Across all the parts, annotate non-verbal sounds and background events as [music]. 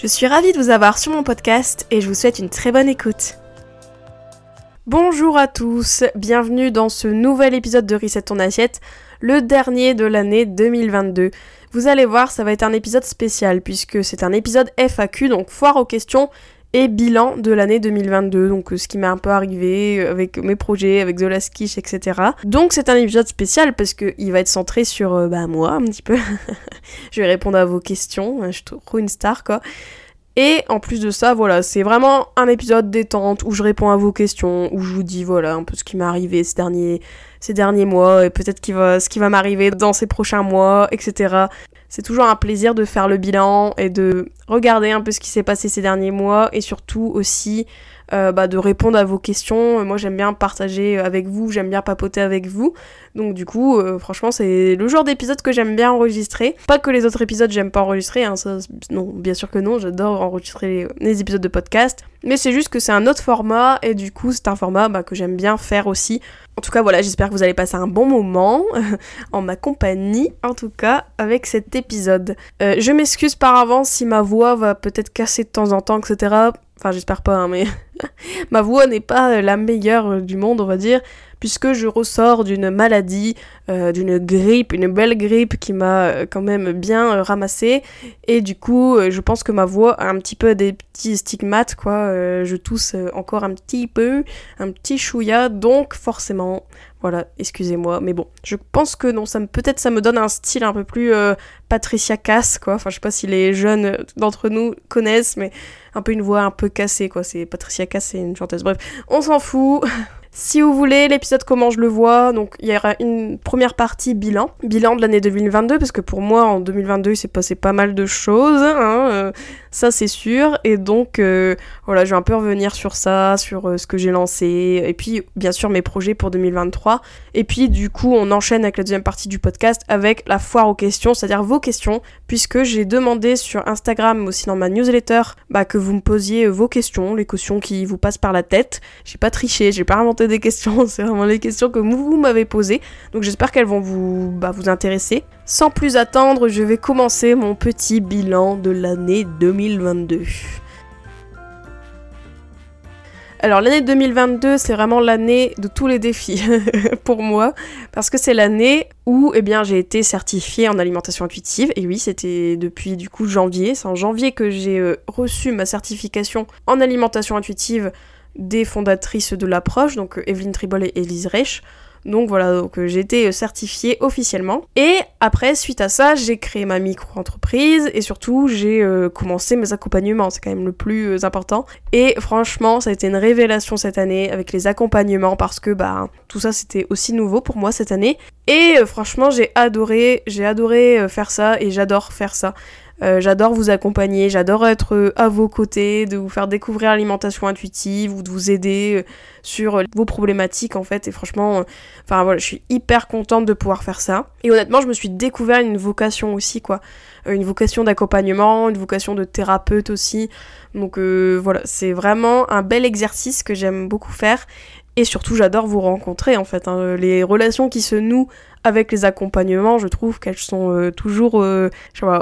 Je suis ravie de vous avoir sur mon podcast et je vous souhaite une très bonne écoute. Bonjour à tous, bienvenue dans ce nouvel épisode de Reset ton assiette le dernier de l'année 2022. Vous allez voir, ça va être un épisode spécial puisque c'est un épisode FAQ, donc foire aux questions et bilan de l'année 2022, donc euh, ce qui m'est un peu arrivé euh, avec mes projets, avec The Last etc. Donc c'est un épisode spécial parce qu'il va être centré sur euh, bah, moi un petit peu. [laughs] je vais répondre à vos questions, je suis trop une star quoi. Et en plus de ça, voilà, c'est vraiment un épisode détente où je réponds à vos questions, où je vous dis voilà un peu ce qui m'est arrivé ces derniers, ces derniers mois et peut-être ce qui va m'arriver dans ces prochains mois, etc. C'est toujours un plaisir de faire le bilan et de regarder un peu ce qui s'est passé ces derniers mois et surtout aussi euh, bah, de répondre à vos questions. Moi j'aime bien partager avec vous, j'aime bien papoter avec vous. Donc du coup, euh, franchement, c'est le genre d'épisode que j'aime bien enregistrer. Pas que les autres épisodes, j'aime pas enregistrer. Hein, non, bien sûr que non, j'adore enregistrer les, épisodes de podcast. Mais c'est juste que c'est un autre format et du coup, c'est un format bah, que j'aime bien faire aussi. En tout cas, voilà, j'espère que vous allez passer un bon moment [laughs] en ma compagnie, en tout cas, avec cet épisode. Euh, je m'excuse par avance si ma voix va peut-être casser de temps en temps, etc. Enfin, j'espère pas, hein, mais [laughs] [laughs] ma voix n'est pas la meilleure du monde, on va dire puisque je ressors d'une maladie, euh, d'une grippe, une belle grippe qui m'a euh, quand même bien euh, ramassé. Et du coup, je pense que ma voix a un petit peu des petits stigmates, quoi. je tousse encore un petit peu, un petit chouïa, donc forcément, voilà, excusez-moi, mais bon, je pense que non, ça me peut-être ça me donne un style un peu plus Patricia Cass, quoi. Enfin, je sais pas si les jeunes d'entre nous connaissent, mais un peu une voix un peu cassée, quoi. C'est Patricia Cass, c'est une chanteuse. Bref, on s'en fout. [laughs] Si vous voulez l'épisode comment je le vois, donc il y aura une première partie bilan, bilan de l'année 2022 parce que pour moi en 2022 il s'est passé pas mal de choses, hein, euh, ça c'est sûr, et donc euh, voilà je vais un peu revenir sur ça, sur euh, ce que j'ai lancé, et puis bien sûr mes projets pour 2023, et puis du coup on enchaîne avec la deuxième partie du podcast avec la foire aux questions, c'est-à-dire vos questions, puisque j'ai demandé sur Instagram aussi dans ma newsletter bah, que vous me posiez vos questions, les questions qui vous passent par la tête, j'ai pas triché, j'ai pas inventé des questions, [laughs] c'est vraiment les questions que vous, m'avez posées. Donc j'espère qu'elles vont vous, bah, vous intéresser. Sans plus attendre, je vais commencer mon petit bilan de l'année 2022. Alors l'année 2022, c'est vraiment l'année de tous les défis [laughs] pour moi, parce que c'est l'année où eh j'ai été certifiée en alimentation intuitive, et oui, c'était depuis du coup janvier, c'est en janvier que j'ai euh, reçu ma certification en alimentation intuitive des fondatrices de l'approche, donc euh, Evelyne Tribol et Elise Reich. Donc voilà, donc euh, j'ai euh, certifiée officiellement. Et après, suite à ça, j'ai créé ma micro-entreprise et surtout j'ai commencé mes accompagnements, c'est quand même le plus important. Et franchement, ça a été une révélation cette année avec les accompagnements parce que bah tout ça c'était aussi nouveau pour moi cette année. Et franchement, j'ai adoré, j'ai adoré faire ça et j'adore faire ça. Euh, j'adore vous accompagner, j'adore être euh, à vos côtés, de vous faire découvrir l'alimentation intuitive ou de vous aider euh, sur vos problématiques en fait. Et franchement, enfin voilà, je suis hyper contente de pouvoir faire ça. Et honnêtement, je me suis découvert une vocation aussi quoi, une vocation d'accompagnement, une vocation de thérapeute aussi. Donc voilà, c'est vraiment un bel exercice que j'aime beaucoup faire. Et surtout, j'adore vous rencontrer en fait. Hein. Les relations qui se nouent avec les accompagnements, je trouve qu'elles sont euh, toujours. Euh,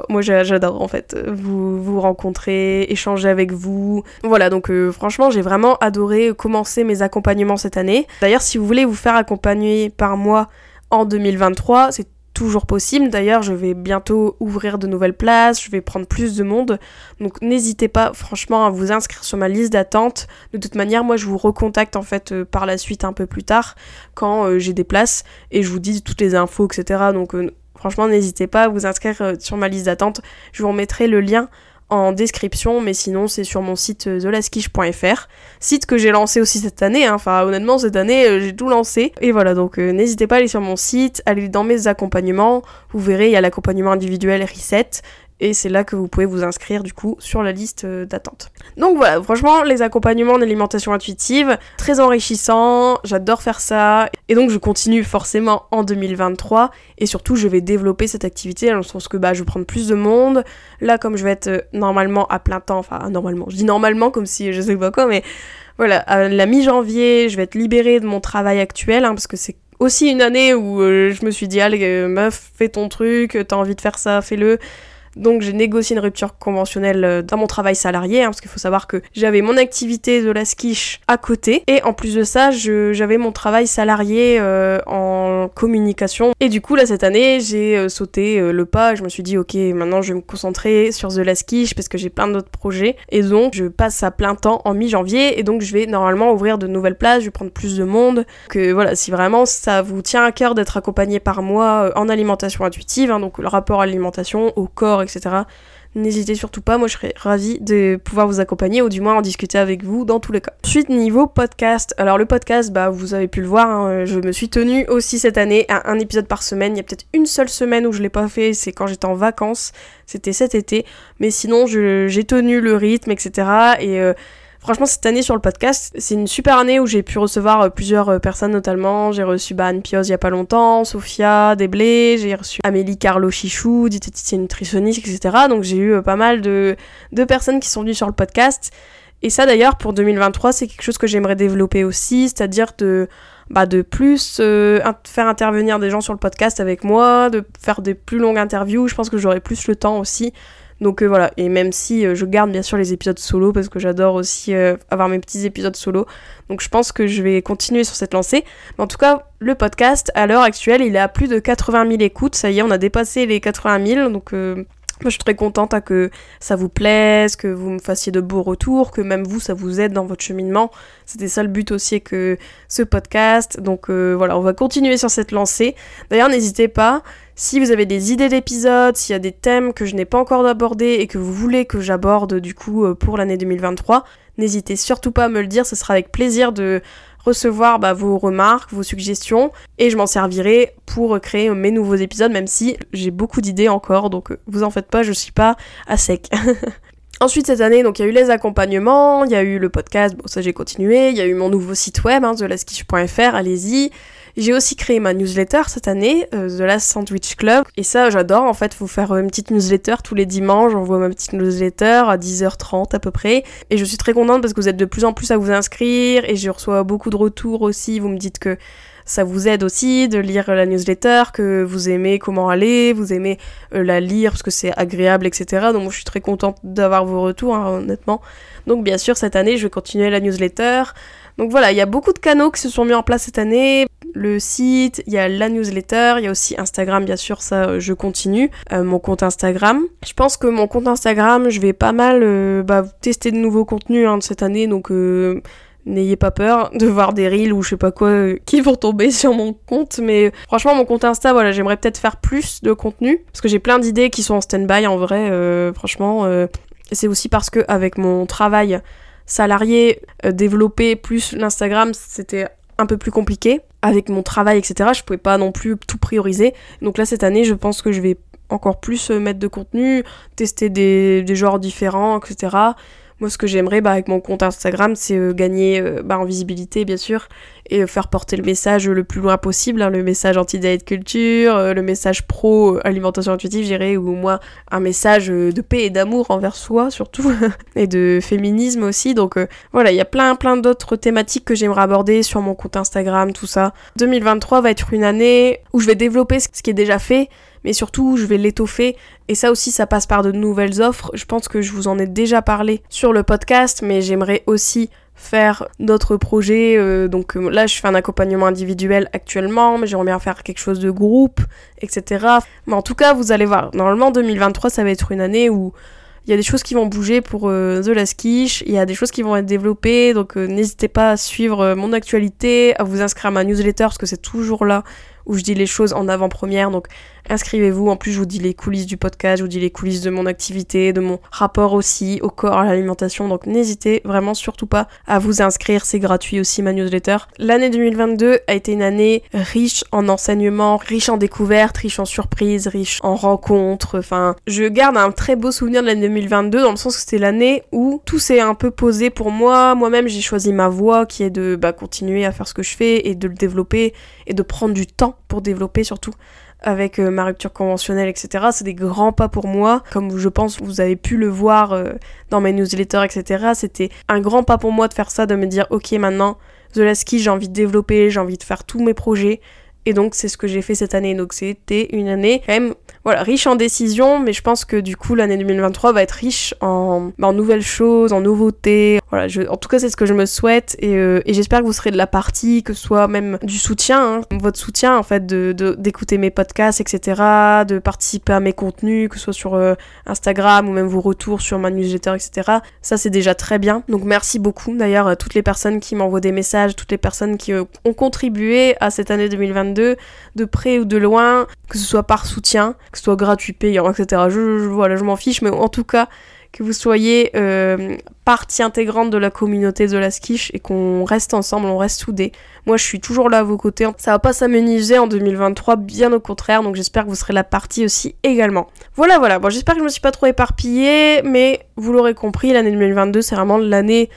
moi j'adore en fait vous, vous rencontrer, échanger avec vous. Voilà, donc euh, franchement, j'ai vraiment adoré commencer mes accompagnements cette année. D'ailleurs, si vous voulez vous faire accompagner par moi en 2023, c'est toujours possible. D'ailleurs, je vais bientôt ouvrir de nouvelles places, je vais prendre plus de monde. Donc n'hésitez pas franchement à vous inscrire sur ma liste d'attente. De toute manière, moi je vous recontacte en fait euh, par la suite un peu plus tard quand euh, j'ai des places et je vous dis toutes les infos, etc. Donc euh, franchement, n'hésitez pas à vous inscrire sur ma liste d'attente. Je vous remettrai le lien en description, mais sinon c'est sur mon site euh, thelaskish.fr, site que j'ai lancé aussi cette année, hein. enfin honnêtement cette année euh, j'ai tout lancé, et voilà donc euh, n'hésitez pas à aller sur mon site, aller dans mes accompagnements, vous verrez il y a l'accompagnement individuel Reset, et c'est là que vous pouvez vous inscrire du coup sur la liste euh, d'attente. Donc voilà, franchement, les accompagnements en alimentation intuitive, très enrichissants, j'adore faire ça, et donc je continue forcément en 2023, et surtout je vais développer cette activité dans le sens que bah, je vais prendre plus de monde, là comme je vais être euh, normalement à plein temps, enfin normalement, je dis normalement comme si je sais pas quoi, mais voilà, à la mi-janvier, je vais être libérée de mon travail actuel, hein, parce que c'est aussi une année où euh, je me suis dit, allez, meuf, fais ton truc, t'as envie de faire ça, fais-le. Donc j'ai négocié une rupture conventionnelle euh, dans mon travail salarié, hein, parce qu'il faut savoir que j'avais mon activité de la skiche à côté, et en plus de ça, j'avais mon travail salarié euh, en communication. Et du coup, là, cette année, j'ai euh, sauté le pas, je me suis dit, ok, maintenant je vais me concentrer sur The Last Quiche, parce que j'ai plein d'autres projets, et donc je passe à plein temps en mi-janvier, et donc je vais normalement ouvrir de nouvelles places, je vais prendre plus de monde, que voilà, si vraiment ça vous tient à cœur d'être accompagné par moi en alimentation intuitive, hein, donc le rapport à l'alimentation, au corps, etc. N'hésitez surtout pas, moi je serais ravie de pouvoir vous accompagner ou du moins en discuter avec vous dans tous les cas. Ensuite, niveau podcast, alors le podcast, bah vous avez pu le voir, hein, je me suis tenue aussi cette année à un épisode par semaine. Il y a peut-être une seule semaine où je l'ai pas fait, c'est quand j'étais en vacances, c'était cet été, mais sinon j'ai tenu le rythme, etc. Et euh, Franchement, cette année sur le podcast, c'est une super année où j'ai pu recevoir euh, plusieurs euh, personnes notamment. J'ai reçu bah, Anne Pioz il y a pas longtemps, Sophia Desblés, j'ai reçu Amélie Carlo Chichou, diététicienne nutritionniste, etc. Donc j'ai eu euh, pas mal de, de personnes qui sont venues sur le podcast. Et ça d'ailleurs pour 2023 c'est quelque chose que j'aimerais développer aussi, c'est-à-dire de, bah, de plus faire intervenir des gens sur le podcast avec moi, de faire des plus longues interviews, je pense que j'aurai plus le temps aussi donc euh, voilà, et même si euh, je garde bien sûr les épisodes solo parce que j'adore aussi euh, avoir mes petits épisodes solo, donc je pense que je vais continuer sur cette lancée. Mais en tout cas, le podcast à l'heure actuelle, il est à plus de 80 000 écoutes, ça y est, on a dépassé les 80 000, donc moi, je suis très contente hein, que ça vous plaise, que vous me fassiez de beaux retours, que même vous, ça vous aide dans votre cheminement. C'était ça le but aussi que ce podcast. Donc voilà, on va continuer sur cette lancée. D'ailleurs, n'hésitez pas, si vous avez des idées d'épisodes, s'il y a des thèmes que je n'ai pas encore abordés et que vous voulez que j'aborde du coup euh, pour l'année 2023, n'hésitez surtout pas à me le dire, ce sera avec plaisir de recevoir bah, vos remarques, vos suggestions, et je m'en servirai pour créer mes nouveaux épisodes, même si j'ai beaucoup d'idées encore, donc euh, vous en faites pas, je suis pas à sec. [laughs] Ensuite cette année, donc il y a eu les accompagnements, il y a eu le podcast, bon ça j'ai continué, il y a eu mon nouveau site web, hein, allez-y. J'ai aussi créé ma newsletter cette année, euh, The Last Sandwich Club. Et ça, j'adore en fait, vous faire une petite newsletter tous les dimanches. J'envoie ma petite newsletter à 10h30 à peu près. Et je suis très contente parce que vous êtes de plus en plus à vous inscrire et je reçois beaucoup de retours aussi. Vous me dites que ça vous aide aussi de lire la newsletter, que vous aimez comment aller, vous aimez euh, la lire parce que c'est agréable, etc. Donc je suis très contente d'avoir vos retours, hein, honnêtement. Donc bien sûr cette année je vais continuer la newsletter. Donc voilà, il y a beaucoup de canaux qui se sont mis en place cette année. Le site, il y a la newsletter, il y a aussi Instagram, bien sûr, ça euh, je continue. Euh, mon compte Instagram. Je pense que mon compte Instagram, je vais pas mal bah, tester de nouveaux contenus hein, de cette année, donc n'ayez pas peur de voir des reels ou je sais pas quoi euh, qui vont tomber [laughs] sur mon compte. Mais franchement, mon compte Insta, voilà, j'aimerais peut-être faire plus de contenu parce que j'ai plein d'idées qui sont en stand-by en vrai. Euh, franchement, euh, c'est aussi parce que avec mon travail salarié, développer plus l'Instagram, c'était un peu plus compliqué. Avec mon travail, etc., je pouvais pas non plus tout prioriser. Donc là, cette année, je pense que je vais encore plus mettre de contenu, tester des, des genres différents, etc. Moi, ce que j'aimerais bah, avec mon compte Instagram, c'est euh, gagner euh, bah, en visibilité, bien sûr, et euh, faire porter le message le plus loin possible, hein, le message anti-diet culture, le message pro-alimentation intuitive, j'irais, ou moi, un message de paix et d'amour envers soi, surtout, [laughs] et de féminisme aussi. Donc voilà, il y a plein, plein d'autres thématiques que j'aimerais aborder sur mon compte Instagram, tout ça. 2023 va être une année où je vais développer ce qui est déjà fait, mais surtout je vais l'étoffer et ça aussi ça passe par de nouvelles offres. Je pense que je vous en ai déjà parlé sur le podcast mais j'aimerais aussi faire d'autres projets. Euh, donc euh, là, je fais un accompagnement individuel actuellement, mais j'aimerais bien faire quelque chose de groupe, etc. Mais en tout cas, vous allez voir, normalement 2023, ça va être une année où il y a des choses qui vont bouger pour euh, The Last Quiche, il y a des choses qui vont être développées, donc n'hésitez pas à suivre mon actualité, à vous inscrire à ma newsletter, parce que c'est toujours là où je dis les choses en avant-première. Donc inscrivez-vous. En plus, je vous dis les coulisses du podcast, je vous dis les coulisses de mon activité, de mon rapport aussi au corps, à l'alimentation. Donc n'hésitez vraiment surtout pas à vous inscrire. C'est gratuit aussi ma newsletter. L'année 2022 a été une année riche en enseignements, riche en découvertes, riche en surprises, riche en rencontres. Enfin, je garde un très beau souvenir de l'année 2022 dans le sens que c'était l'année où tout s'est un peu posé pour moi. Moi-même, j'ai choisi ma voie qui est de bah, continuer à faire ce que je fais et de le développer et de prendre du temps pour développer surtout avec euh, ma rupture conventionnelle, etc. C'est des grands pas pour moi. Comme je pense vous avez pu le voir euh, dans mes newsletters, etc. C'était un grand pas pour moi de faire ça, de me dire ok maintenant, The Last j'ai envie de développer, j'ai envie de faire tous mes projets. Et donc c'est ce que j'ai fait cette année. Donc c'était une année même voilà, riche en décisions, mais je pense que du coup l'année 2023 va être riche en, bah, en nouvelles choses, en nouveautés. Voilà, je, en tout cas c'est ce que je me souhaite et, euh, j'espère que vous serez de la partie, que ce soit même du soutien, hein, votre soutien en fait, d'écouter mes podcasts, etc., de participer à mes contenus, que ce soit sur euh, Instagram ou même vos retours sur ma newsletter, etc. Ça c'est déjà très bien. Donc merci beaucoup d'ailleurs à toutes les personnes qui m'envoient des messages, toutes les personnes qui euh, ont contribué à cette année 2022, de près ou de loin, que ce soit par soutien, ce soit gratuit, payant, etc. Je, voilà, je m'en fiche, mais en tout cas, que vous soyez euh, partie intégrante de la communauté de la skiche et qu'on reste ensemble, on reste soudés. Moi, je suis toujours là à vos côtés. Ça va pas s'amenuiser en 2023, bien au contraire, donc j'espère que vous serez la partie aussi également. Voilà, voilà. Bon, j'espère que je me suis pas trop éparpillée, mais vous l'aurez compris, l'année 2022, c'est vraiment l'année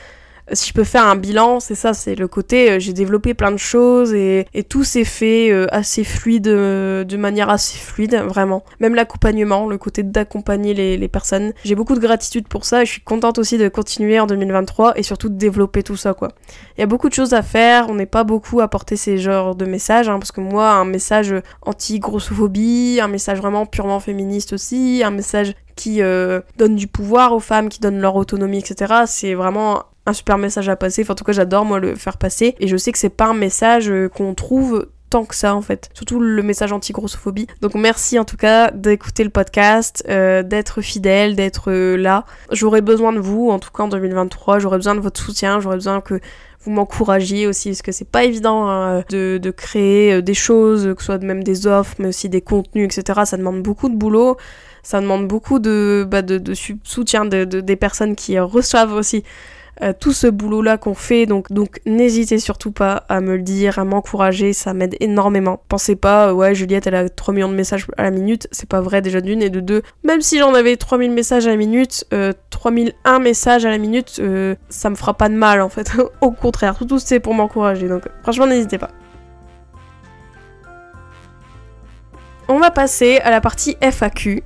si je peux faire un bilan, c'est ça, c'est le côté euh, j'ai développé plein de choses et, tout s'est fait euh, assez fluide, euh, de manière assez fluide, vraiment. Même l'accompagnement, le côté d'accompagner les, personnes. J'ai beaucoup de gratitude pour ça et je suis contente aussi de continuer en 2023 et surtout de développer tout ça, quoi. Il y a beaucoup de choses à faire, on n'est pas beaucoup à porter ces genres de messages, hein, parce que moi, un message anti-grossophobie, un message vraiment purement féministe aussi, un message qui donne du pouvoir aux femmes, qui donne leur autonomie, etc. C'est vraiment un super message à passer. Enfin, en tout cas, j'adore moi le faire passer. Et je sais que c'est pas un message euh, qu'on trouve tant que ça en fait. Surtout le message anti-grossophobie. Donc merci en tout cas d'écouter le podcast, euh, d'être fidèle, d'être euh, là. J'aurais besoin de vous, en tout cas en 2023, j'aurais besoin de votre soutien, j'aurais besoin que vous m'encouragiez aussi, parce que c'est pas évident hein, de, de, créer des choses, que ce soit même des offres, mais aussi des contenus, etc. Ça demande beaucoup de boulot, ça demande beaucoup de, bah, de, soutien de, des personnes qui reçoivent aussi euh, tout ce boulot-là qu'on fait. Donc, donc n'hésitez surtout pas à me le dire, à m'encourager, ça m'aide énormément. Pensez pas, euh, ouais, Juliette, elle a 3 millions de messages à la minute, c'est pas vrai déjà d'une et de deux. Même si j'en avais 3000 messages à la minute, euh, 3001 messages à la minute, euh, ça me fera pas de mal en fait. [laughs] Au contraire, tout, tout c'est pour m'encourager. Donc franchement, n'hésitez pas. On va passer à la partie FAQ.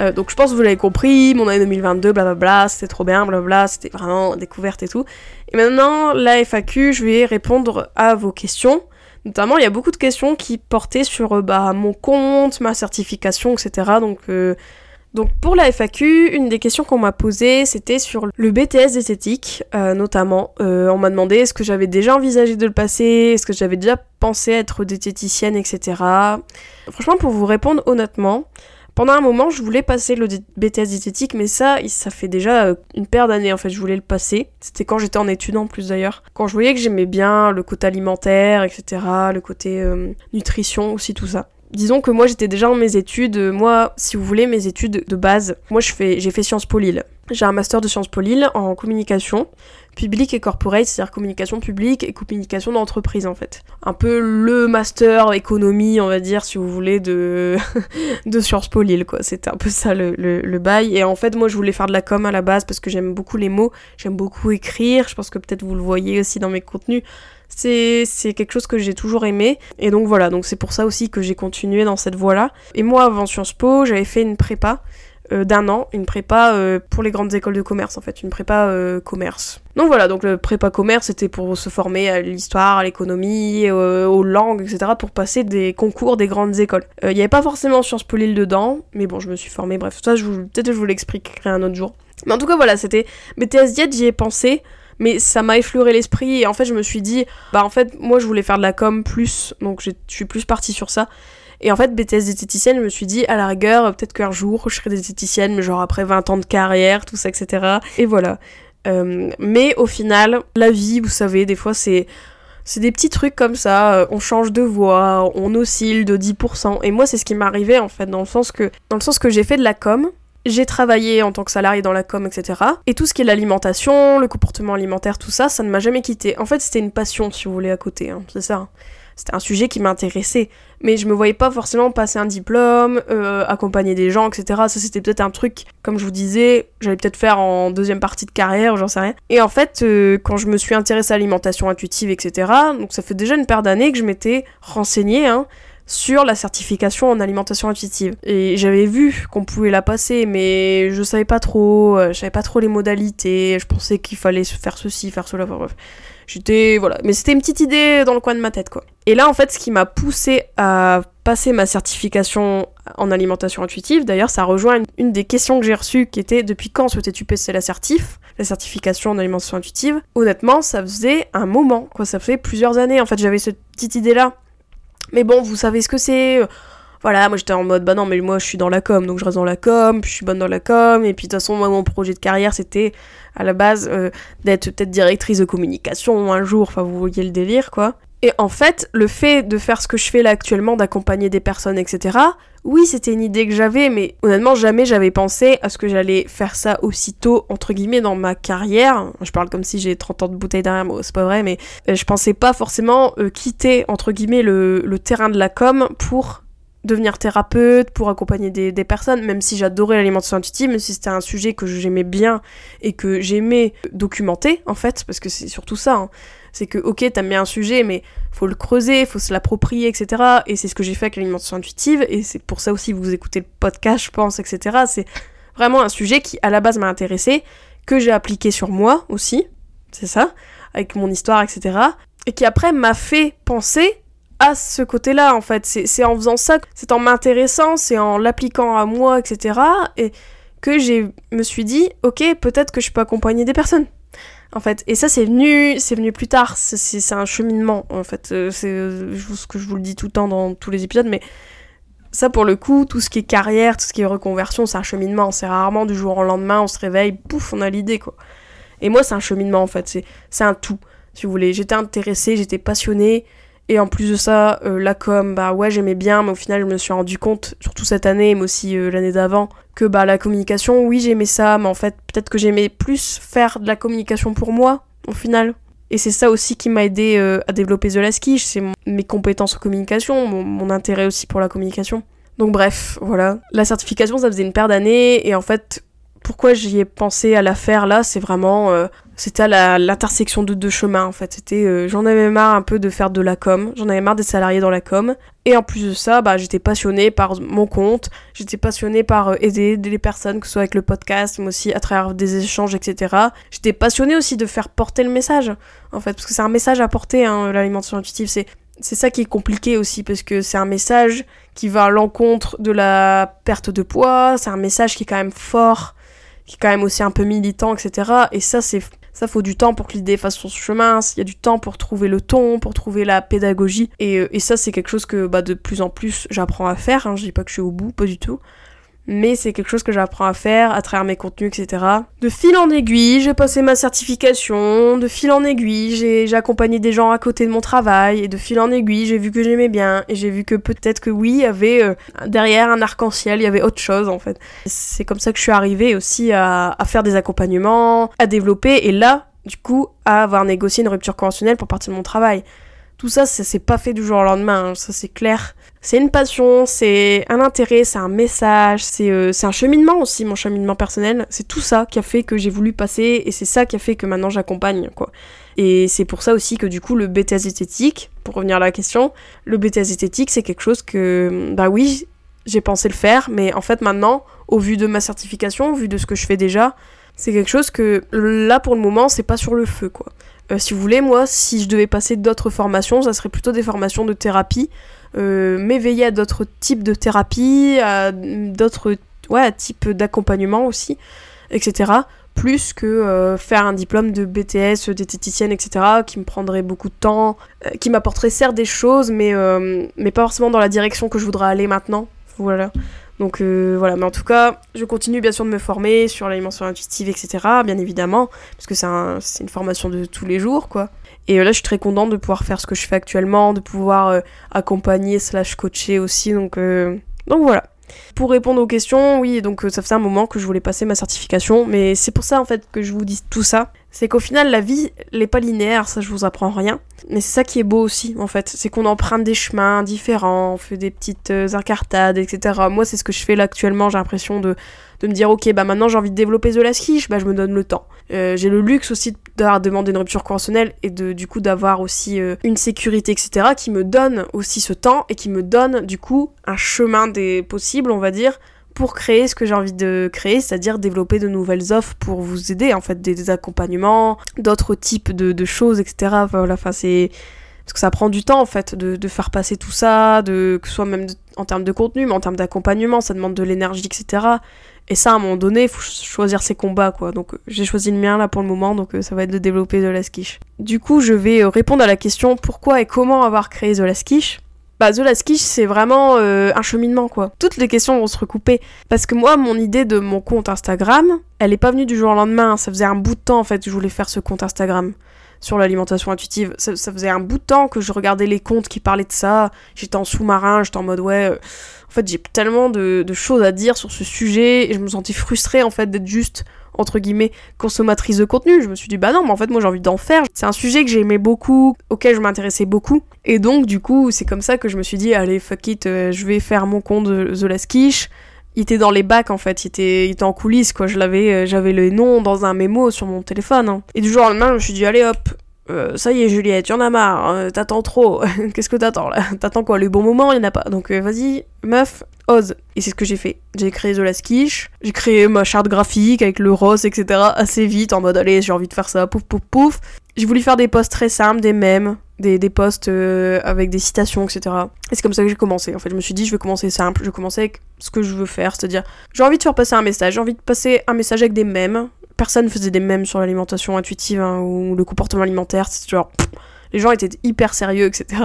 Euh, donc je pense que vous l'avez compris, mon année 2022, blablabla, c'était trop bien, blablabla, c'était vraiment découverte et tout. Et maintenant, la FAQ, je vais répondre à vos questions. Notamment, il y a beaucoup de questions qui portaient sur euh, bah, mon compte, ma certification, etc. Donc, euh, donc pour la FAQ, une des questions qu'on m'a posées, c'était sur le BTS d'esthétique, notamment. on m'a demandé est-ce que j'avais déjà envisagé de le passer, est-ce que j'avais déjà pensé être diététicienne, etc. Franchement, pour vous répondre honnêtement, pendant un moment, je voulais passer le BTS diététique, mais ça, ça fait déjà euh, une paire d'années en fait, je voulais le passer. C'était quand j'étais en études en plus d'ailleurs. Quand je voyais que j'aimais bien le côté alimentaire, etc., le côté euh, nutrition aussi, tout ça disons que moi j'étais déjà dans mes études, moi si vous voulez mes études de base, moi j'ai fait Sciences Po. J'ai un master de Sciences Po en communication publique et corporate, c'est-à-dire communication publique et communication d'entreprise en fait. Un peu le master économie, on va dire si vous voulez de [laughs] de Sciences Po Lille quoi. C'était un peu ça le, le, le, bail et en fait moi je voulais faire de la com à la base parce que j'aime beaucoup les mots, j'aime beaucoup écrire, je pense que peut-être vous le voyez aussi dans mes contenus c'est quelque chose que j'ai toujours aimé. Et donc voilà, donc c'est pour ça aussi que j'ai continué dans cette voie-là. Et moi, avant Sciences Po, j'avais fait une prépa d'un an, une prépa euh, pour les grandes écoles de commerce en fait, une prépa euh, commerce. Donc voilà, donc le prépa commerce c'était pour se former à l'histoire, à l'économie, aux langues, etc. pour passer des concours des grandes écoles. Il n'y avait pas forcément Sciences Po Lille dedans, mais bon, je me suis formée, bref, ça peut-être je vous l'expliquerai un autre jour. Mais en tout cas voilà, c'était BTS Diet, j'y ai pensé mais ça m'a effleuré l'esprit et en fait je me suis dit bah en fait moi je voulais faire de la com plus donc je suis plus partie sur ça et en fait BTS diététicienne je me suis dit à la rigueur peut-être qu'un jour je serai diététicienne mais genre après 20 ans de carrière tout ça etc et voilà euh, mais au final la vie vous savez des fois c'est C'est des petits trucs comme ça, euh, on change de voix, on oscille de 10%. Et moi, c'est ce qui m'arrivait en fait, dans le sens que, dans le sens que j'ai fait de la com, j'ai travaillé en tant que salarié dans la com, etc. Et tout ce qui est l'alimentation, le comportement alimentaire, tout ça, ça ne m'a jamais quitté. En fait, c'était une passion, si vous voulez, à côté, hein, c'est ça. C'était un sujet qui m'intéressait. Mais je me voyais pas forcément passer un diplôme, euh, accompagner des gens, etc. Ça, c'était peut-être un truc, comme je vous disais, j'allais peut-être faire en deuxième partie de carrière, j'en sais rien. Et en fait, euh, quand je me suis intéressée à l'alimentation intuitive, etc., donc ça fait déjà une paire d'années que je m'étais renseignée, hein, sur la certification en alimentation intuitive. Et j'avais vu qu'on pouvait la passer, mais je savais pas trop, euh, je savais pas trop les modalités, je pensais qu'il fallait faire ceci, faire cela, enfin bref. J'étais, voilà, mais c'était une petite idée dans le coin de ma tête, quoi. Et là, en fait, ce qui m'a poussé à passer ma certification en alimentation intuitive, d'ailleurs, ça rejoint une, des questions que j'ai reçues qui était depuis quand souhaitais-tu passer la certif, la certification en alimentation intuitive? Honnêtement, ça faisait un moment, quoi, ça faisait plusieurs années. En fait, j'avais cette petite idée-là mais bon, vous savez ce que c'est. Voilà, moi j'étais en mode, bah non, mais moi je suis dans la com, donc je reste dans la com, puis je suis bonne dans la com, et puis de toute façon, moi mon projet de carrière c'était à la base euh, d'être peut-être directrice de communication un jour, enfin vous voyez le délire quoi. Et en fait, le fait de faire ce que je fais là actuellement, d'accompagner des personnes, etc., oui, c'était une idée que j'avais, mais honnêtement, jamais j'avais pensé à ce que j'allais faire ça aussitôt, entre guillemets, dans ma carrière. Je parle comme si j'ai 30 ans de bouteille derrière moi, c'est pas vrai, mais euh, je pensais pas forcément euh, quitter, entre guillemets, le, le terrain de la com pour devenir thérapeute, pour accompagner des, personnes, même si j'adorais l'alimentation intuitive, même si c'était un sujet que j'aimais bien et que j'aimais documenter, en fait, parce que c'est surtout ça. Hein. C'est que, ok, t'aimes bien un sujet, mais faut le creuser, faut se l'approprier, etc. Et c'est ce que j'ai fait avec l'alimentation intuitive, et c'est pour ça aussi que vous écoutez le podcast, je pense, etc. C'est vraiment un sujet qui, à la base, m'a intéressé, que j'ai appliqué sur moi aussi, c'est ça, avec mon histoire, etc. Et qui après m'a fait penser à ce côté-là, en fait. C'est en faisant ça, c'est en m'intéressant, c'est en l'appliquant à moi, etc. Et que j'ai me suis dit, ok, peut-être que je peux accompagner des personnes en fait. Et ça, c'est venu, c'est venu plus tard. C'est un cheminement, en fait. Euh, c'est euh, ce que je vous le dis tout le temps dans tous les épisodes, mais ça, pour le coup, tout ce qui est carrière, tout ce qui est reconversion, c'est un cheminement. C'est rarement du jour au lendemain, on se réveille, pouf, on a l'idée, quoi. Et moi, c'est un cheminement, en fait. C'est un tout, si vous voulez. J'étais intéressée, j'étais passionnée. Et en plus de ça, euh, la com, bah ouais, j'aimais bien, mais au final, je me suis rendu compte, surtout cette année, mais aussi euh, l'année d'avant, que bah la communication, oui, j'aimais ça, mais en fait, peut-être que j'aimais plus faire de la communication pour moi, au final. Et c'est ça aussi qui m'a aidé euh, à développer The Last c'est mes compétences en communication, mon, intérêt aussi pour la communication. Donc bref, voilà. La certification, ça faisait une paire d'années, et en fait, pourquoi j'y ai pensé à la faire là, c'est vraiment c'était à l'intersection de deux chemins en fait. C'était, euh, j'en avais marre un peu de faire de la com, j'en avais marre des salariés dans la com, et en plus de ça, bah j'étais passionnée par mon compte, j'étais passionnée par euh, aider, les personnes, que ce soit avec le podcast, mais aussi à travers des échanges, etc. J'étais passionnée aussi de faire porter le message, en fait, parce que c'est un message à porter, hein, l'alimentation intuitive, c'est c'est ça qui est compliqué aussi parce que c'est un message qui va à l'encontre de la perte de poids, c'est un message qui est quand même fort, qui est quand même aussi un peu militant, etc. Et ça, c'est ça faut du temps pour que l'idée fasse son chemin, il y a du temps pour trouver le ton, pour trouver la pédagogie. Et, euh, ça c'est quelque chose que bah, de plus en plus j'apprends à faire, hein. je dis pas que je suis au bout, pas du tout mais c'est quelque chose que j'apprends à faire à travers mes contenus, etc. De fil en aiguille, j'ai passé ma certification, de fil en aiguille, j'ai accompagné des gens à côté de mon travail, et de fil en aiguille, j'ai vu que j'aimais bien, et j'ai vu que peut-être que oui, il y avait euh, derrière un arc-en-ciel, il y avait autre chose en fait. C'est comme ça que je suis arrivée aussi à, à faire des accompagnements, à développer, et là, du coup, à avoir négocié une rupture conventionnelle pour partir de mon travail. Tout ça, ça s'est pas fait du jour au lendemain, hein, ça c'est clair. C'est une passion, c'est un intérêt, c'est un message, euh, c'est un cheminement aussi, mon cheminement personnel. C'est tout ça qui a fait que j'ai voulu passer et c'est ça qui a fait que maintenant j'accompagne, quoi. Et c'est pour ça aussi que du coup le BTS esthétique, pour revenir à la question, le BTS esthétique c'est quelque chose que, bah oui, j'ai pensé le faire, mais en fait maintenant, au vu de ma certification, au vu de ce que je fais déjà, c'est quelque chose que là pour le moment c'est pas sur le feu, quoi. Euh, si vous voulez, moi, si je devais passer d'autres formations, ça serait plutôt des formations de thérapie, euh, m'éveiller à d'autres types de thérapie, à d'autres types d'accompagnement aussi, etc. Plus que euh, faire un diplôme de BTS, diététicienne, etc., qui me prendrait beaucoup de temps, qui m'apporterait certes des choses, mais, mais pas forcément dans la direction que je voudrais aller maintenant. Voilà. Donc euh, voilà, mais en tout cas, je continue bien sûr de me former sur l'alimentation intuitive, etc. Bien évidemment, parce que c'est un, une formation de tous les jours, quoi. Et là, je suis très contente de pouvoir faire ce que je fais actuellement, de pouvoir accompagner slash coacher aussi. Donc, donc voilà. Pour répondre aux questions, oui, donc ça faisait un moment que je voulais passer ma certification, mais c'est pour ça en fait que je vous dis tout ça c'est qu'au final la vie n'est pas linéaire, ça je vous apprends rien. Mais c'est ça qui est beau aussi en fait, c'est qu'on emprunte des chemins différents, on fait des petites euh, incartades, etc. Moi c'est ce que je fais là actuellement, j'ai l'impression de, de me dire ok bah maintenant j'ai envie de développer The Last Kish, bah je me donne le temps. Euh, j'ai le luxe aussi d'avoir demandé une rupture conventionnelle et de du coup d'avoir aussi euh, une sécurité etc. qui me donne aussi ce temps et qui me donne du coup un chemin des possibles on va dire pour créer ce que j'ai envie de créer, c'est-à-dire développer de nouvelles offres pour vous aider, en fait, des, accompagnements, d'autres types de, choses, etc. Voilà, enfin, c'est. Parce que ça prend du temps, en fait, de, faire passer tout ça, de, que ce soit même en termes de contenu, mais en termes d'accompagnement, ça demande de l'énergie, etc. Et ça, à un moment donné, il faut choisir ses combats, quoi. Donc, j'ai choisi le mien, là, pour le moment, donc euh, ça va être de développer de la skiche. Du coup, je vais euh, répondre à la question pourquoi et comment avoir créé The Last Quiche? Bah, The Last Kish, c'est vraiment euh, un cheminement, quoi. Toutes les questions vont se recouper. Parce que moi, mon idée de mon compte Instagram, elle est pas venue du jour au lendemain. Ça faisait un bout de temps, en fait, que je voulais faire ce compte Instagram sur l'alimentation intuitive. Ça, faisait un bout de temps que je regardais les comptes qui parlaient de ça. J'étais en sous-marin, j'étais en mode, ouais... Euh, en fait, j'ai tellement de, choses à dire sur ce sujet et je me sentais frustrée, en fait, d'être juste entre guillemets, consommatrice de contenu. Je me suis dit, bah non, mais en fait, moi j'ai envie d'en faire. C'est un sujet que j'aimais beaucoup, auquel je m'intéressais beaucoup. Et donc, du coup, c'est comme ça que je me suis dit, allez, fuck it, euh, je vais faire mon compte de The Last Quiche. Il était dans les bacs en fait, il était, il était en coulisses quoi. Je l'avais, euh, j'avais le nom dans un mémo sur mon téléphone. Hein. Et du jour au lendemain, je me suis dit allez hop, euh, ça y est Juliette, y en a marre, hein, t'attends trop. [laughs] Qu'est-ce que t'attends là? T'attends quoi? Le bon moment, il n'y en a pas. Donc vas-y, meuf, ose. Et c'est ce que j'ai fait. J'ai créé The Last Quiche, j'ai créé ma charte graphique avec le rose, etc. assez vite, en mode allez, j'ai envie de faire ça, pouf pouf pouf. J'ai voulu faire des posts très simples, des mèmes, des, des posts euh, avec des citations, etc. Et c'est comme ça que j'ai commencé. En fait, je me suis dit, je vais commencer simple, je vais commencer avec ce que je veux faire, c'est-à-dire, j'ai envie de faire passer un message, j'ai envie de passer un message avec des mèmes. Personne faisait des mèmes sur l'alimentation intuitive hein, ou le comportement alimentaire, c'est genre les gens étaient hyper sérieux, etc.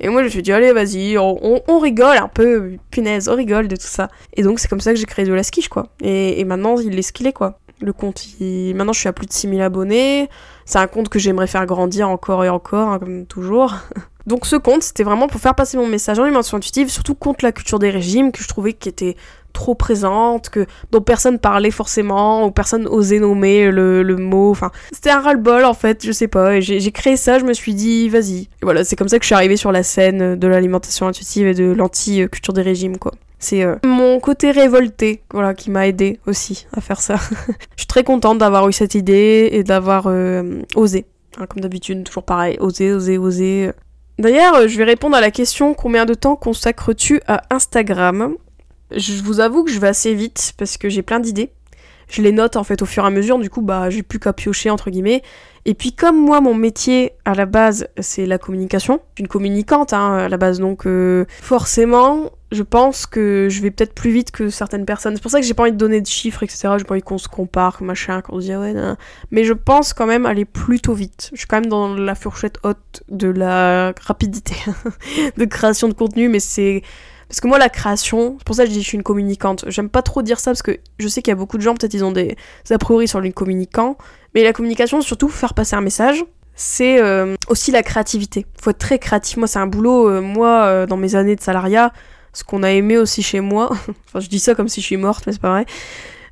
Et moi, je me suis dit, allez, vas-y, on, rigole un peu, punaise, on rigole de tout ça. Et donc, c'est comme ça que j'ai créé de la skiche, quoi. Et, maintenant, il est est, quoi. Le compte, maintenant, je suis à plus de 6000 abonnés. C'est un compte que j'aimerais faire grandir encore et encore, hein, comme toujours. [laughs] Donc ce compte, c'était vraiment pour faire passer mon message en alimentation intuitive, surtout contre la culture des régimes, que je trouvais qui était trop présente, que dont personne parlait forcément, ou personne osait nommer le, mot. Enfin, c'était un ras-le-bol en fait, je sais pas. J'ai créé ça, je me suis dit, vas-y. Et voilà, c'est comme ça que je suis arrivée sur la scène de l'alimentation intuitive et de l'anti-culture des régimes, quoi. C'est euh, mon côté révolté, voilà, qui m'a aidé aussi à faire ça. [laughs] je suis très contente d'avoir eu cette idée et d'avoir euh, osé. Hein, comme d'habitude, toujours pareil, oser, oser, oser. D'ailleurs, je vais répondre à la question combien de temps consacres-tu à Instagram? Je vous avoue que je vais assez vite parce que j'ai plein d'idées. Je les note en fait au fur et à mesure, du coup bah j'ai plus qu'à piocher entre guillemets. Et puis comme moi mon métier à la base c'est la communication, je suis une communicante hein, à la base donc euh, forcément je pense que je vais peut-être plus vite que certaines personnes. C'est pour ça que j'ai pas envie de donner de chiffres etc. J'ai pas envie qu'on se compare, machin, qu'on se ah ouais. Mais je pense quand même aller plutôt vite. Je suis quand même dans la fourchette haute de la rapidité [laughs] de création de contenu, mais c'est parce que moi, la création, c'est pour ça que je dis que je suis une communicante. J'aime pas trop dire ça parce que je sais qu'il y a beaucoup de gens, peut-être ils ont des, a priori sur les communicants. Mais la communication, surtout faire passer un message, c'est euh, aussi la créativité. Faut être très créatif. Moi, c'est un boulot, euh, moi, euh, dans mes années de salariat, ce qu'on a aimé aussi chez moi. [laughs] enfin, je dis ça comme si je suis morte, mais c'est pas vrai. [laughs]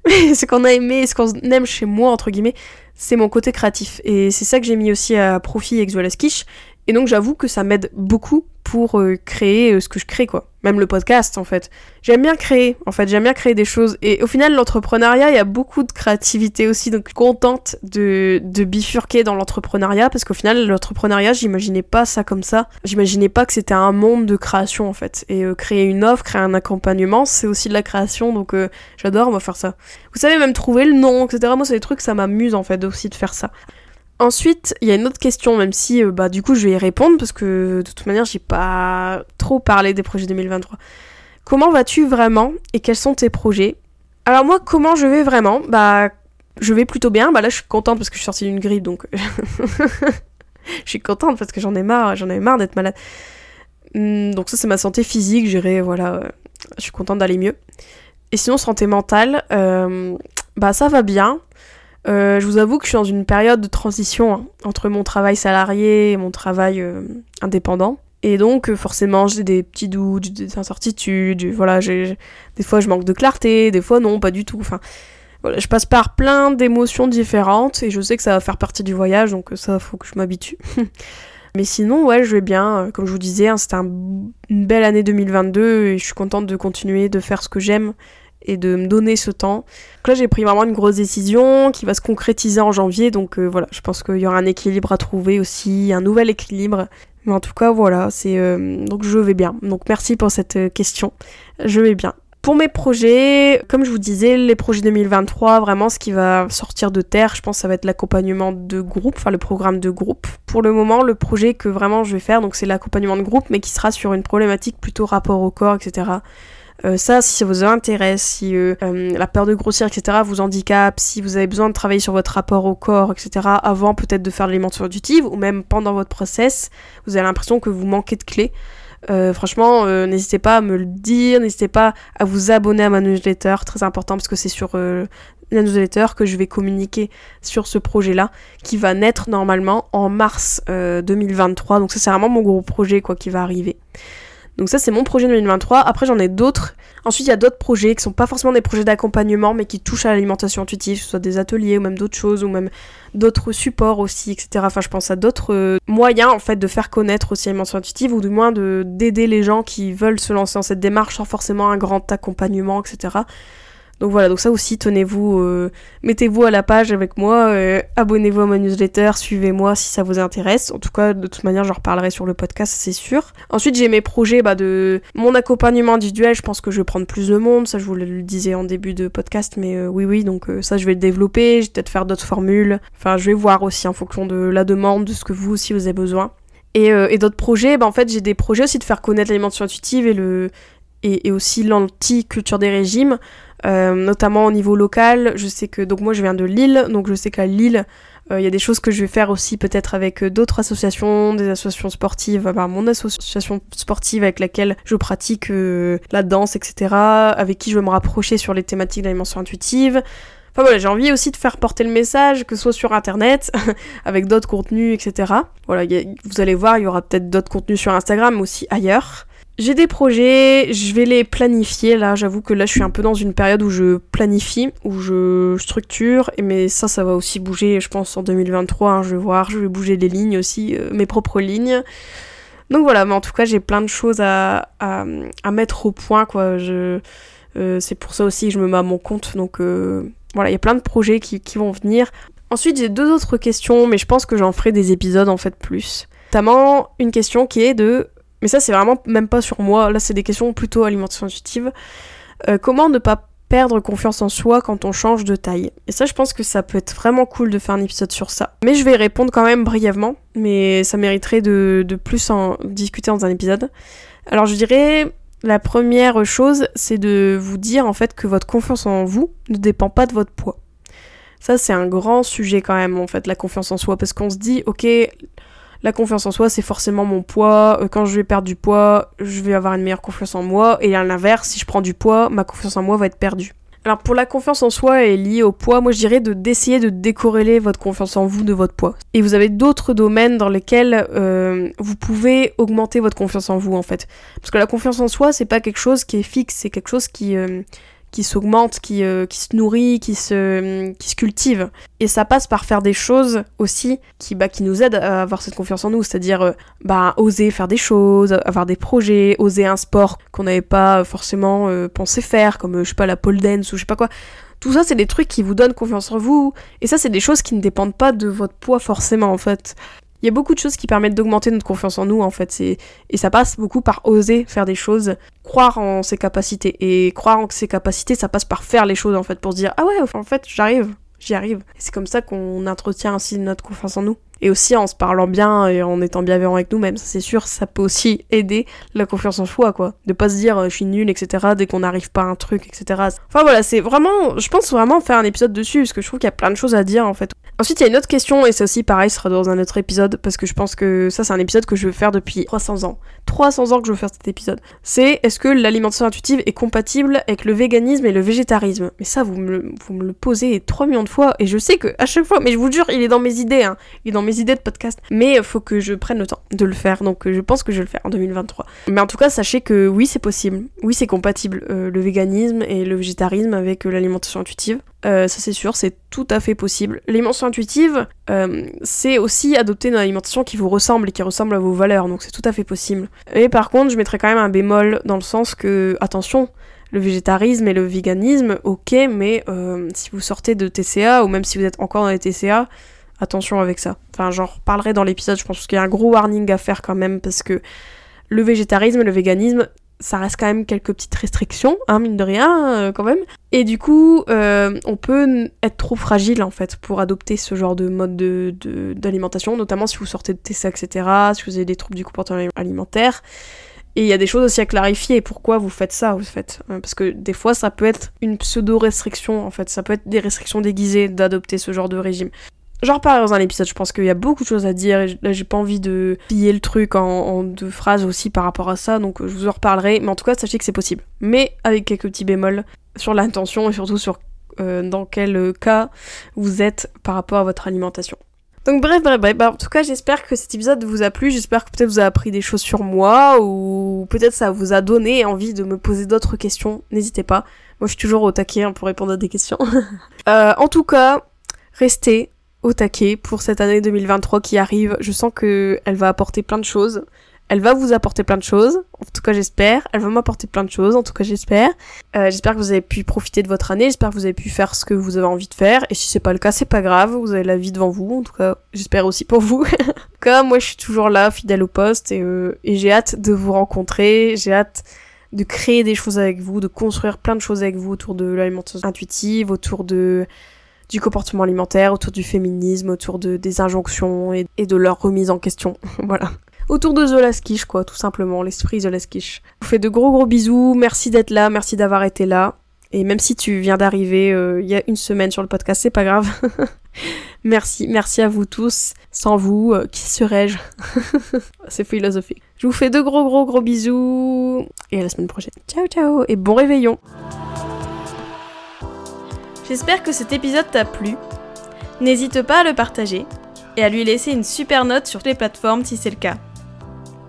Mais ce qu'on a aimé, ce qu'on aime chez moi, entre guillemets, c'est mon côté créatif. Et c'est ça que j'ai mis aussi à profit avec Quiche. Et donc, j'avoue que ça m'aide beaucoup pour euh, créer euh, ce que je crée, quoi. Même le podcast, en fait. J'aime bien créer, en fait, j'aime bien créer des choses. Et au final, l'entrepreneuriat, il y a beaucoup de créativité aussi, donc contente de, bifurquer dans l'entrepreneuriat, parce qu'au final, l'entrepreneuriat, j'imaginais pas ça comme ça. J'imaginais pas que c'était un monde de création, en fait. Et euh, créer une offre, créer un accompagnement, c'est aussi de la création, donc j'adore, moi, faire ça. Vous savez, même trouver le nom, etc. Moi, c'est des trucs, ça m'amuse, en fait, aussi de faire ça. Ensuite, il y a une autre question, même si euh, bah, du coup je vais y répondre parce que de toute manière j'ai pas trop parlé des projets 2023. Comment vas-tu vraiment et quels sont tes projets? Alors moi, comment je vais vraiment? Bah, je vais plutôt bien. Bah là, je suis contente parce que je suis sortie d'une grippe, donc [laughs] je suis contente parce que j'en ai marre, j'en ai marre d'être malade. Hmm, donc ça, c'est ma santé physique. J'irai voilà je suis contente d'aller mieux. Et sinon, santé mentale, bah ça va bien. Je vous avoue que je suis dans une période de transition hein, entre mon travail salarié et mon travail indépendant. Et donc, forcément, j'ai des petits doutes, des incertitudes, voilà, des fois je manque de clarté, des fois non, pas du tout. Enfin, voilà, je passe par plein d'émotions différentes et je sais que ça va faire partie du voyage, donc ça, faut que je m'habitue. [laughs] Mais sinon, ouais, je vais bien. Comme je vous disais, hein, c'était une belle année 2022 et je suis contente de continuer de faire ce que j'aime et de me donner ce temps. Donc là, j'ai pris vraiment une grosse décision qui va se concrétiser en janvier, donc euh, voilà, je pense qu'il y aura un équilibre à trouver aussi, un nouvel équilibre. Mais en tout cas, voilà, c'est euh, donc je vais bien. Donc merci pour cette euh, question. Je vais bien. Pour mes projets, comme je vous disais, les projets 2023, vraiment ce qui va sortir de terre, je pense ça va être l'accompagnement de groupe, enfin le programme de groupe. Pour le moment, le projet que vraiment je vais faire, donc c'est l'accompagnement de groupe, mais qui sera sur une problématique plutôt rapport au corps, etc. Euh, ça, si ça vous intéresse, si euh, euh, la peur de grossir, etc., vous handicape, si vous avez besoin de travailler sur votre rapport au corps, etc., avant peut-être de faire l'alimentation intuitive, ou même pendant votre process, vous avez l'impression que vous manquez de clés, franchement, n'hésitez pas à me le dire, n'hésitez pas à vous abonner à ma newsletter, très important parce que c'est sur la newsletter que je vais communiquer sur ce projet-là, qui va naître normalement en mars 2023. Donc ça c'est vraiment mon gros projet quoi qui va arriver. Donc ça c'est mon projet 2023. Après j'en ai d'autres. Ensuite il y a d'autres projets qui sont pas forcément des projets d'accompagnement mais qui touchent à l'alimentation intuitive, que ce soit des ateliers ou même d'autres choses ou même d'autres supports aussi, etc. Enfin je pense à d'autres euh, moyens en fait de faire connaître aussi l'alimentation intuitive ou du moins de d'aider les gens qui veulent se lancer dans cette démarche sans forcément un grand accompagnement, etc. Donc voilà, donc ça aussi, tenez-vous, euh, mettez-vous à la page avec moi, euh, abonnez-vous à ma newsletter, suivez-moi si ça vous intéresse. En tout cas, de toute manière, j'en reparlerai sur le podcast, c'est sûr. Ensuite, j'ai mes projets bah, de mon accompagnement individuel. Je pense que je vais prendre plus de monde, ça je vous le disais en début de podcast, mais euh, oui, oui, donc ça je vais le développer. Je vais peut-être faire d'autres formules. Enfin, je vais voir aussi en fonction de la demande, de ce que vous aussi vous avez besoin. Et, d'autres projets, bah, en fait, j'ai des projets aussi de faire connaître l'alimentation intuitive et le et aussi l'anti-culture des régimes. Euh, notamment au niveau local. Je sais que donc moi je viens de Lille, donc je sais qu'à Lille euh, il y a des choses que je vais faire aussi peut-être avec euh, d'autres associations, des associations sportives, bah, mon association sportive avec laquelle je pratique la danse, etc., avec qui je veux me rapprocher sur les thématiques d'alimentation intuitive. Enfin voilà, j'ai envie aussi de faire porter le message, que ce soit sur internet, [laughs] avec d'autres contenus, etc. Voilà, vous allez voir, il y aura peut-être d'autres contenus sur Instagram, mais aussi ailleurs. J'ai des projets, je vais les planifier là, j'avoue que là je suis un peu dans une période où je planifie, où je structure, mais ça ça va aussi bouger je pense en 2023, hein, je vais voir, je vais bouger les lignes aussi, euh, mes propres lignes. Donc voilà, mais en tout cas j'ai plein de choses à, à, mettre au point quoi, euh, c'est pour ça aussi que je me mets à mon compte, donc euh, voilà, il y a plein de projets qui, qui vont venir. Ensuite j'ai deux autres questions, mais je pense que j'en ferai des épisodes en fait plus. Notamment une question qui est de mais ça, c'est vraiment même pas sur moi. Là, c'est des questions plutôt alimentation intuitive. Euh, comment ne pas perdre confiance en soi quand on change de taille? Et ça, je pense que ça peut être vraiment cool de faire un épisode sur ça. Mais je vais répondre quand même brièvement. Mais ça mériterait de, de plus en discuter dans un épisode. Alors, je dirais. La première chose, c'est de vous dire en fait que votre confiance en vous ne dépend pas de votre poids. Ça, c'est un grand sujet quand même, en fait, la confiance en soi, parce qu'on se dit, ok, la confiance en soi, c'est forcément mon poids. Euh, quand je vais perdre du poids, je vais avoir une meilleure confiance en moi. Et à l'inverse, si je prends du poids, ma confiance en moi va être perdue. Alors pour la confiance en soi est liée au poids, moi je dirais de d'essayer de décorréler votre confiance en vous de votre poids. Et vous avez d'autres domaines dans lesquels euh, vous pouvez augmenter votre confiance en vous en fait. Parce que la confiance en soi c'est pas quelque chose qui est fixe, c'est quelque chose qui euh, qui s'augmente, qui, euh, qui se nourrit, qui se, qui se cultive. Et ça passe par faire des choses aussi qui, bah, qui nous aident à avoir cette confiance en nous, c'est-à-dire euh, bah, oser faire des choses, avoir des projets, oser un sport qu'on n'avait pas forcément euh, pensé faire, comme je sais pas la pole dance ou je sais pas quoi. Tout ça, c'est des trucs qui vous donnent confiance en vous. Et ça, c'est des choses qui ne dépendent pas de votre poids forcément, en fait il y a beaucoup de choses qui permettent d'augmenter notre confiance en nous en fait. Et ça passe beaucoup par oser faire des choses croire en ses capacités. Et croire en ses capacités ça passe par faire les choses en fait pour se dire ah ouais en fait j'arrive j'y arrive. C'est comme ça qu'on entretient ainsi notre confiance en nous Et aussi en se parlant bien et en étant bienveillant avec nous-mêmes, ça c'est sûr, ça peut aussi aider la confiance en soi, quoi. De pas se dire euh, je suis nul, etc. dès qu'on n'arrive pas à un truc, etc. Enfin voilà, c'est vraiment, je pense vraiment faire un épisode dessus parce que je trouve qu'il y a plein de choses à dire en fait. Ensuite, il y a une autre question, et c'est aussi pareil, ce sera dans un autre épisode, parce que je pense que ça, c'est un épisode que je veux faire depuis 300 ans. 300 ans que je veux faire cet épisode. C'est est-ce que l'alimentation intuitive est compatible avec le véganisme et le végétarisme? Mais ça, vous me, vous me le posez 3 millions de fois, et je sais que à chaque fois, mais je vous jure, il est dans mes idées, hein. il est dans mes idées de podcast. Mais il faut que je prenne le temps de le faire, donc je pense que je vais le faire en 2023. Mais en tout cas, sachez que oui, c'est possible. Oui, c'est compatible, euh, le véganisme et le végétarisme avec euh, l'alimentation intuitive. Euh, ça c'est sûr, c'est tout à fait possible. L'alimentation intuitive, euh, c'est aussi adopter une alimentation qui vous ressemble et qui ressemble à vos valeurs, donc c'est tout à fait possible. Et par contre, je mettrais quand même un bémol dans le sens que, attention, le végétarisme et le véganisme, ok, mais euh, si vous sortez de TCA, ou même si vous êtes encore dans les TCA, attention avec ça. Enfin, j'en reparlerai dans l'épisode, je pense qu'il y a un gros warning à faire quand même, parce que le végétarisme le véganisme, ça reste quand même quelques petites restrictions, hein, mine de rien, euh, quand même. Et du coup, euh, on peut être trop fragile, en fait, pour adopter ce genre de mode d'alimentation, de, notamment si vous sortez de TCA, etc., si vous avez des troubles du comportement alimentaire. Et il y a des choses aussi à clarifier, pourquoi vous faites ça, vous faites. Euh, parce que des fois, ça peut être une pseudo-restriction, en fait, ça peut être des restrictions déguisées d'adopter ce genre de régime. J'en reparlerai dans un épisode, je pense qu'il y a beaucoup de choses à dire et là j'ai pas envie de piller le truc en, deux phrases aussi par rapport à ça, donc je vous en reparlerai, mais en tout cas sachez que c'est possible. Mais avec quelques petits bémols sur l'intention et surtout sur euh, dans quel cas vous êtes par rapport à votre alimentation. Donc bref, bref, bref, bah, en tout cas j'espère que cet épisode vous a plu, j'espère que peut-être vous avez appris des choses sur moi ou peut-être ça vous a donné envie de me poser d'autres questions, n'hésitez pas. Moi je suis toujours au taquet hein, pour répondre à des questions. [laughs] euh, en tout cas, restez au taquet pour cette année 2023 qui arrive. Je sens que elle va apporter plein de choses. Elle va vous apporter plein de choses, en tout cas j'espère. Elle va m'apporter plein de choses, en tout cas j'espère. Euh, j'espère que vous avez pu profiter de votre année, j'espère que vous avez pu faire ce que vous avez envie de faire. Et si c'est pas le cas, c'est pas grave, vous avez la vie devant vous, en tout cas j'espère aussi pour vous. en tout cas, moi je suis toujours là, fidèle au poste, et, euh, et j'ai hâte de vous rencontrer, j'ai hâte de créer des choses avec vous, de construire plein de choses avec vous autour de l'alimentation intuitive, autour de du comportement alimentaire, autour du féminisme, autour de, des injonctions et, de leur remise en question. [laughs] voilà. Autour de The quoi, tout simplement, l'esprit The Je vous fais de gros gros bisous, merci d'être là, merci d'avoir été là. Et même si tu viens d'arriver euh, il y a une semaine sur le podcast, c'est pas grave. [laughs] merci, merci à vous tous. Sans vous, euh, qui serais-je? [laughs] C'est philosophique. Je vous fais de gros gros gros bisous et à la semaine prochaine. Ciao ciao et bon réveillon. J'espère que cet épisode t'a plu. N'hésite pas à le partager et à lui laisser une super note sur les plateformes si c'est le cas.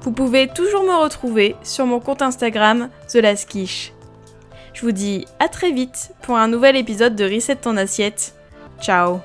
Vous pouvez toujours me retrouver sur mon compte Instagram The Je vous dis à très vite pour un nouvel épisode de Reset ton assiette. Ciao